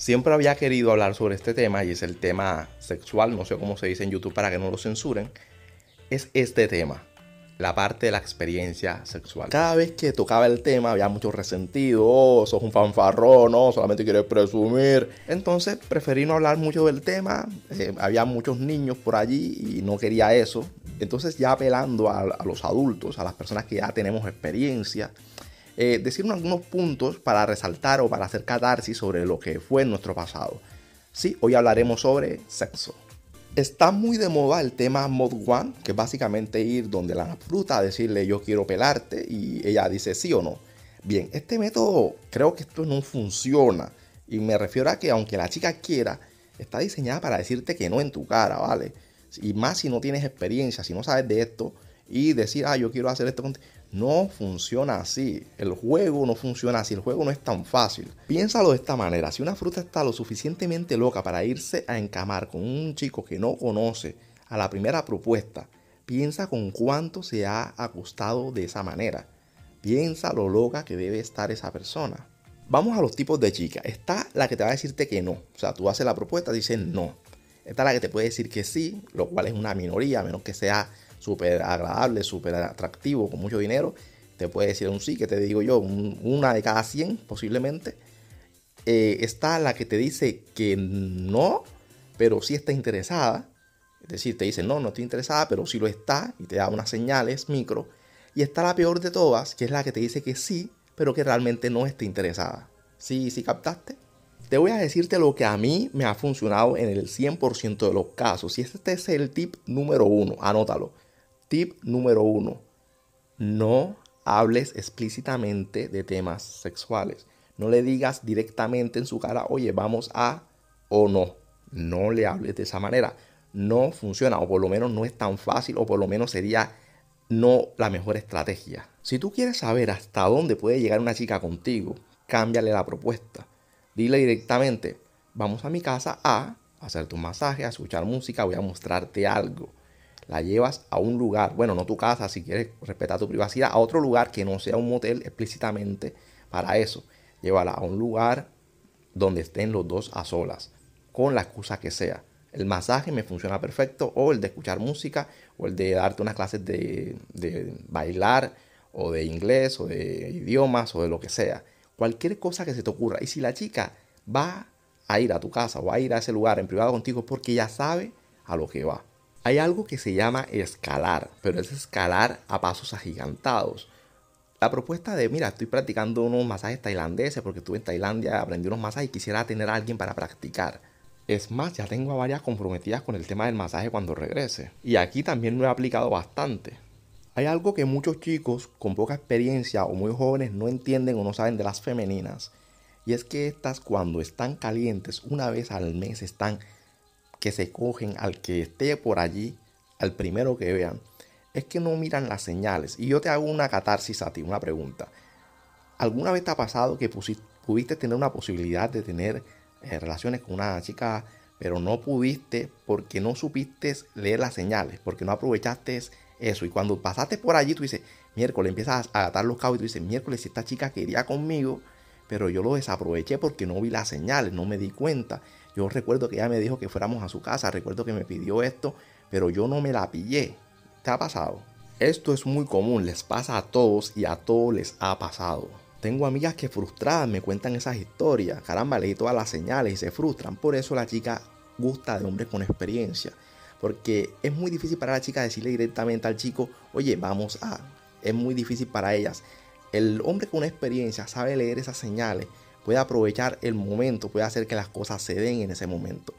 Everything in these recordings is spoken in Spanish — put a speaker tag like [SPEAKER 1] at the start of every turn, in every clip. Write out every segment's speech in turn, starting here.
[SPEAKER 1] Siempre había querido hablar sobre este tema y es el tema sexual, no sé cómo se dice en YouTube para que no lo censuren. Es este tema, la parte de la experiencia sexual. Cada vez que tocaba el tema había mucho resentido, oh, sos un fanfarrón, no, solamente quieres presumir. Entonces preferí no hablar mucho del tema, eh, había muchos niños por allí y no quería eso. Entonces ya apelando a, a los adultos, a las personas que ya tenemos experiencia, eh, decir algunos puntos para resaltar o para hacer catarsis sobre lo que fue nuestro pasado. Sí, hoy hablaremos sobre sexo. Está muy de moda el tema Mod One, que es básicamente ir donde la fruta a decirle yo quiero pelarte y ella dice sí o no. Bien, este método creo que esto no funciona y me refiero a que aunque la chica quiera, está diseñada para decirte que no en tu cara, ¿vale? Y más si no tienes experiencia, si no sabes de esto y decir, ah, yo quiero hacer esto. No funciona así. El juego no funciona así. El juego no es tan fácil. Piénsalo de esta manera. Si una fruta está lo suficientemente loca para irse a encamar con un chico que no conoce a la primera propuesta, piensa con cuánto se ha acostado de esa manera. Piensa lo loca que debe estar esa persona. Vamos a los tipos de chica. Está la que te va a decirte que no. O sea, tú haces la propuesta, dices no. Está la que te puede decir que sí, lo cual es una minoría, a menos que sea súper agradable, súper atractivo, con mucho dinero, te puede decir un sí, que te digo yo, una de cada 100 posiblemente. Eh, está la que te dice que no, pero sí está interesada. Es decir, te dice no, no estoy interesada, pero sí lo está y te da unas señales micro. Y está la peor de todas, que es la que te dice que sí, pero que realmente no está interesada. ¿Sí, sí captaste? Te voy a decirte lo que a mí me ha funcionado en el 100% de los casos. Y este es el tip número uno, anótalo. Tip número uno. No hables explícitamente de temas sexuales. No le digas directamente en su cara, oye, vamos a o no. No le hables de esa manera. No funciona, o por lo menos no es tan fácil, o por lo menos sería no la mejor estrategia. Si tú quieres saber hasta dónde puede llegar una chica contigo, cámbiale la propuesta. Dile directamente, vamos a mi casa a hacerte un masaje, a escuchar música, voy a mostrarte algo la llevas a un lugar, bueno, no tu casa, si quieres respetar tu privacidad, a otro lugar que no sea un motel explícitamente para eso. Llévala a un lugar donde estén los dos a solas, con la excusa que sea. El masaje me funciona perfecto, o el de escuchar música, o el de darte unas clases de, de bailar, o de inglés, o de idiomas, o de lo que sea. Cualquier cosa que se te ocurra. Y si la chica va a ir a tu casa o a ir a ese lugar en privado contigo, porque ya sabe a lo que va. Hay algo que se llama escalar, pero es escalar a pasos agigantados. La propuesta de, mira, estoy practicando unos masajes tailandeses porque estuve en Tailandia, aprendí unos masajes y quisiera tener a alguien para practicar. Es más, ya tengo a varias comprometidas con el tema del masaje cuando regrese. Y aquí también lo he aplicado bastante. Hay algo que muchos chicos con poca experiencia o muy jóvenes no entienden o no saben de las femeninas. Y es que estas cuando están calientes una vez al mes están que se cogen al que esté por allí, al primero que vean, es que no miran las señales. Y yo te hago una catarsis a ti, una pregunta. ¿Alguna vez te ha pasado que pudiste tener una posibilidad de tener eh, relaciones con una chica, pero no pudiste porque no supiste leer las señales, porque no aprovechaste eso? Y cuando pasaste por allí, tú dices, miércoles, empiezas a atar los cabos y tú dices, miércoles, si esta chica quería conmigo, pero yo lo desaproveché porque no vi las señales, no me di cuenta. Yo recuerdo que ella me dijo que fuéramos a su casa, recuerdo que me pidió esto, pero yo no me la pillé. ¿Te ha pasado? Esto es muy común, les pasa a todos y a todos les ha pasado. Tengo amigas que frustradas me cuentan esas historias. Caramba, leí todas las señales y se frustran. Por eso la chica gusta de hombres con experiencia. Porque es muy difícil para la chica decirle directamente al chico, oye, vamos a. Es muy difícil para ellas. El hombre con experiencia sabe leer esas señales puede aprovechar el momento, puede hacer que las cosas se den en ese momento.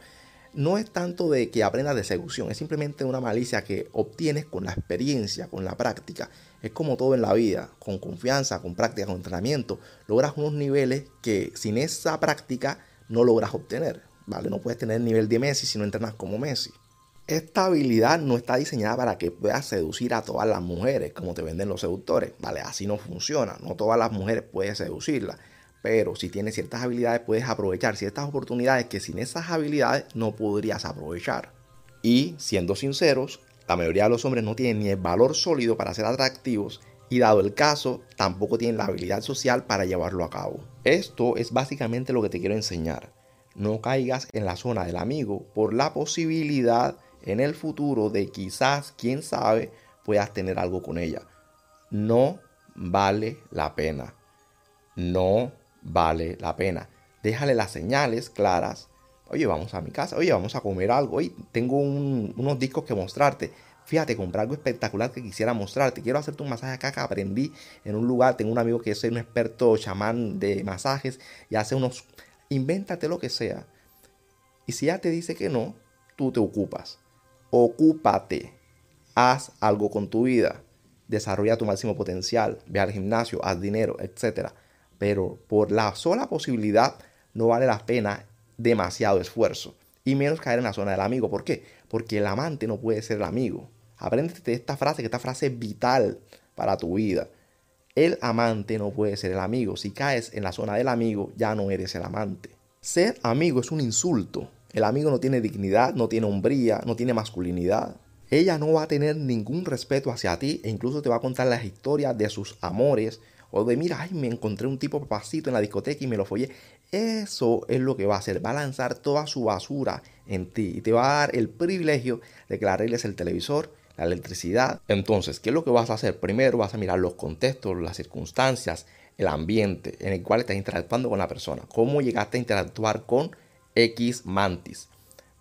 [SPEAKER 1] No es tanto de que aprendas de seducción, es simplemente una malicia que obtienes con la experiencia, con la práctica. Es como todo en la vida, con confianza, con práctica, con entrenamiento, logras unos niveles que sin esa práctica no logras obtener. ¿vale? No puedes tener el nivel de Messi si no entrenas como Messi. Esta habilidad no está diseñada para que puedas seducir a todas las mujeres, como te venden los seductores. Vale, así no funciona. No todas las mujeres puedes seducirlas. Pero si tienes ciertas habilidades, puedes aprovechar ciertas oportunidades que sin esas habilidades no podrías aprovechar. Y siendo sinceros, la mayoría de los hombres no tienen ni el valor sólido para ser atractivos y dado el caso, tampoco tienen la habilidad social para llevarlo a cabo. Esto es básicamente lo que te quiero enseñar. no caigas en la zona del amigo por la posibilidad en el futuro de quizás, quién sabe, puedas tener algo con ella. No vale la pena. No vale la pena. Déjale las señales claras. Oye, vamos a mi casa. Oye, vamos a comer algo. Oye, tengo unos discos que mostrarte. Fíjate, compré algo espectacular que quisiera mostrarte. Quiero hacerte un masaje acá que aprendí en un lugar. Tengo un amigo que es un experto chamán de masajes y hace unos... Invéntate lo que sea. Y si ella te dice que no, tú te ocupas. Ocúpate. Haz algo con tu vida. Desarrolla tu máximo potencial. Ve al gimnasio, haz dinero, etc. Pero por la sola posibilidad no vale la pena demasiado esfuerzo. Y menos caer en la zona del amigo. ¿Por qué? Porque el amante no puede ser el amigo. Apréndete esta frase, que esta frase es vital para tu vida. El amante no puede ser el amigo. Si caes en la zona del amigo, ya no eres el amante. Ser amigo es un insulto. El amigo no tiene dignidad, no tiene hombría, no tiene masculinidad. Ella no va a tener ningún respeto hacia ti e incluso te va a contar las historias de sus amores o de mira, ay, me encontré un tipo papacito en la discoteca y me lo follé. Eso es lo que va a hacer, va a lanzar toda su basura en ti y te va a dar el privilegio de que le arregles el televisor, la electricidad. Entonces, ¿qué es lo que vas a hacer? Primero vas a mirar los contextos, las circunstancias, el ambiente en el cual estás interactuando con la persona. ¿Cómo llegaste a interactuar con X mantis?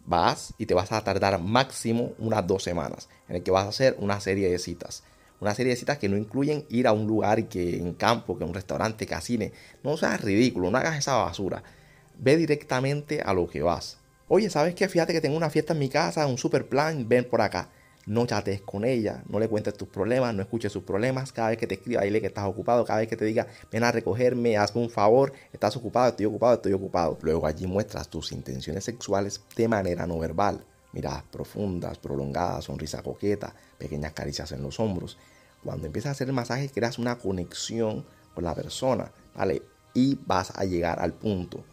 [SPEAKER 1] Vas y te vas a tardar máximo unas dos semanas en el que vas a hacer una serie de citas. Una serie de citas que no incluyen ir a un lugar que en campo, que un restaurante, que a cine. No seas ridículo, no hagas esa basura. Ve directamente a lo que vas. Oye, ¿sabes qué? Fíjate que tengo una fiesta en mi casa, un super plan, ven por acá no chatees con ella, no le cuentes tus problemas, no escuches sus problemas. Cada vez que te escriba, dile que estás ocupado. Cada vez que te diga, ven a recogerme, hazme un favor, estás ocupado, estoy ocupado, estoy ocupado. Luego allí muestras tus intenciones sexuales de manera no verbal. Miradas profundas, prolongadas, sonrisa coqueta, pequeñas caricias en los hombros. Cuando empiezas a hacer el masaje, creas una conexión con la persona, ¿vale? Y vas a llegar al punto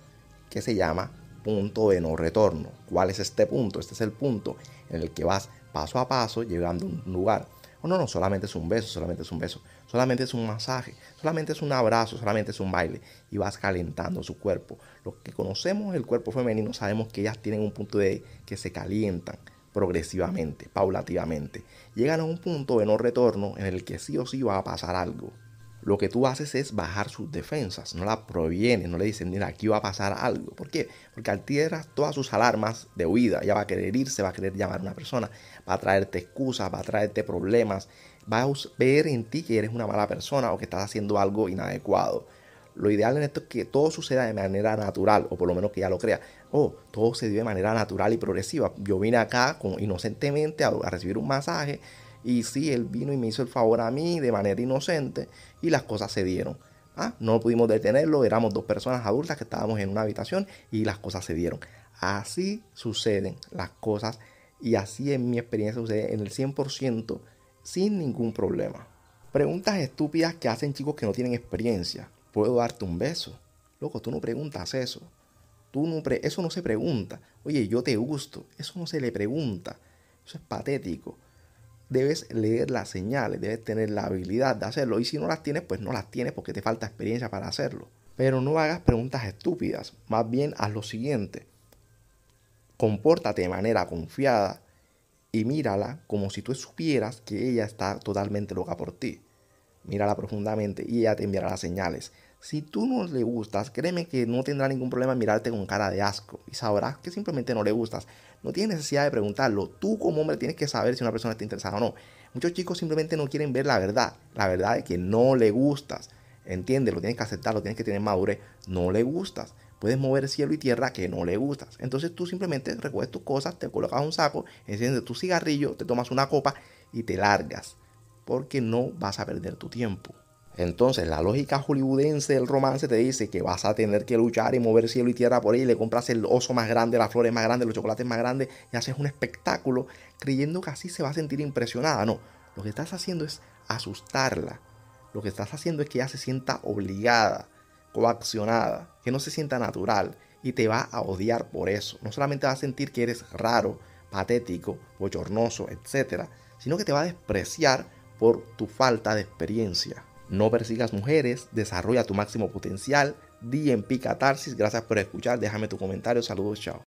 [SPEAKER 1] que se llama punto de no retorno. ¿Cuál es este punto? Este es el punto en el que vas paso a paso llegando a un lugar. O no, no, solamente es un beso, solamente es un beso, solamente es un masaje, solamente es un abrazo, solamente es un baile y vas calentando su cuerpo. Los que conocemos el cuerpo femenino sabemos que ellas tienen un punto de que se calientan progresivamente, paulativamente. Llegan a un punto de no retorno en el que sí o sí va a pasar algo lo que tú haces es bajar sus defensas, no la provienes, no le dices, mira, aquí va a pasar algo. ¿Por qué? Porque altieras todas sus alarmas de huida, ya va a querer irse, va a querer llamar a una persona, va a traerte excusas, va a traerte problemas, va a ver en ti que eres una mala persona o que estás haciendo algo inadecuado. Lo ideal en esto es que todo suceda de manera natural, o por lo menos que ya lo crea. Oh, todo se dio de manera natural y progresiva. Yo vine acá con, inocentemente a recibir un masaje y sí, él vino y me hizo el favor a mí de manera inocente y las cosas se dieron. Ah, no pudimos detenerlo, éramos dos personas adultas que estábamos en una habitación y las cosas se dieron. Así suceden las cosas y así en mi experiencia sucede en el 100% sin ningún problema. Preguntas estúpidas que hacen chicos que no tienen experiencia. ¿Puedo darte un beso? Loco, tú no preguntas eso. Tú no eso no se pregunta. Oye, yo te gusto. Eso no se le pregunta. Eso es patético debes leer las señales, debes tener la habilidad de hacerlo. Y si no las tienes, pues no las tienes porque te falta experiencia para hacerlo. Pero no hagas preguntas estúpidas, más bien haz lo siguiente. Compórtate de manera confiada y mírala como si tú supieras que ella está totalmente loca por ti. Mírala profundamente y ella te enviará las señales. Si tú no le gustas, créeme que no tendrá ningún problema mirarte con cara de asco y sabrás que simplemente no le gustas. No tienes necesidad de preguntarlo. Tú como hombre tienes que saber si una persona está interesada o no. Muchos chicos simplemente no quieren ver la verdad. La verdad es que no le gustas. Entiéndelo, tienes que aceptarlo, tienes que tener madurez. No le gustas. Puedes mover cielo y tierra que no le gustas. Entonces tú simplemente recoges tus cosas, te colocas un saco, enciendes tu cigarrillo, te tomas una copa y te largas. Porque no vas a perder tu tiempo. Entonces, la lógica hollywoodense del romance te dice que vas a tener que luchar y mover cielo y tierra por ahí, le compras el oso más grande, las flores más grandes, los chocolates más grandes y haces un espectáculo creyendo que así se va a sentir impresionada. No, lo que estás haciendo es asustarla. Lo que estás haciendo es que ella se sienta obligada, coaccionada, que no se sienta natural y te va a odiar por eso. No solamente va a sentir que eres raro, patético, bochornoso, etc., sino que te va a despreciar por tu falta de experiencia. No persigas mujeres, desarrolla tu máximo potencial, DMP Catarsis. Gracias por escuchar. Déjame tu comentario. Saludos, chao.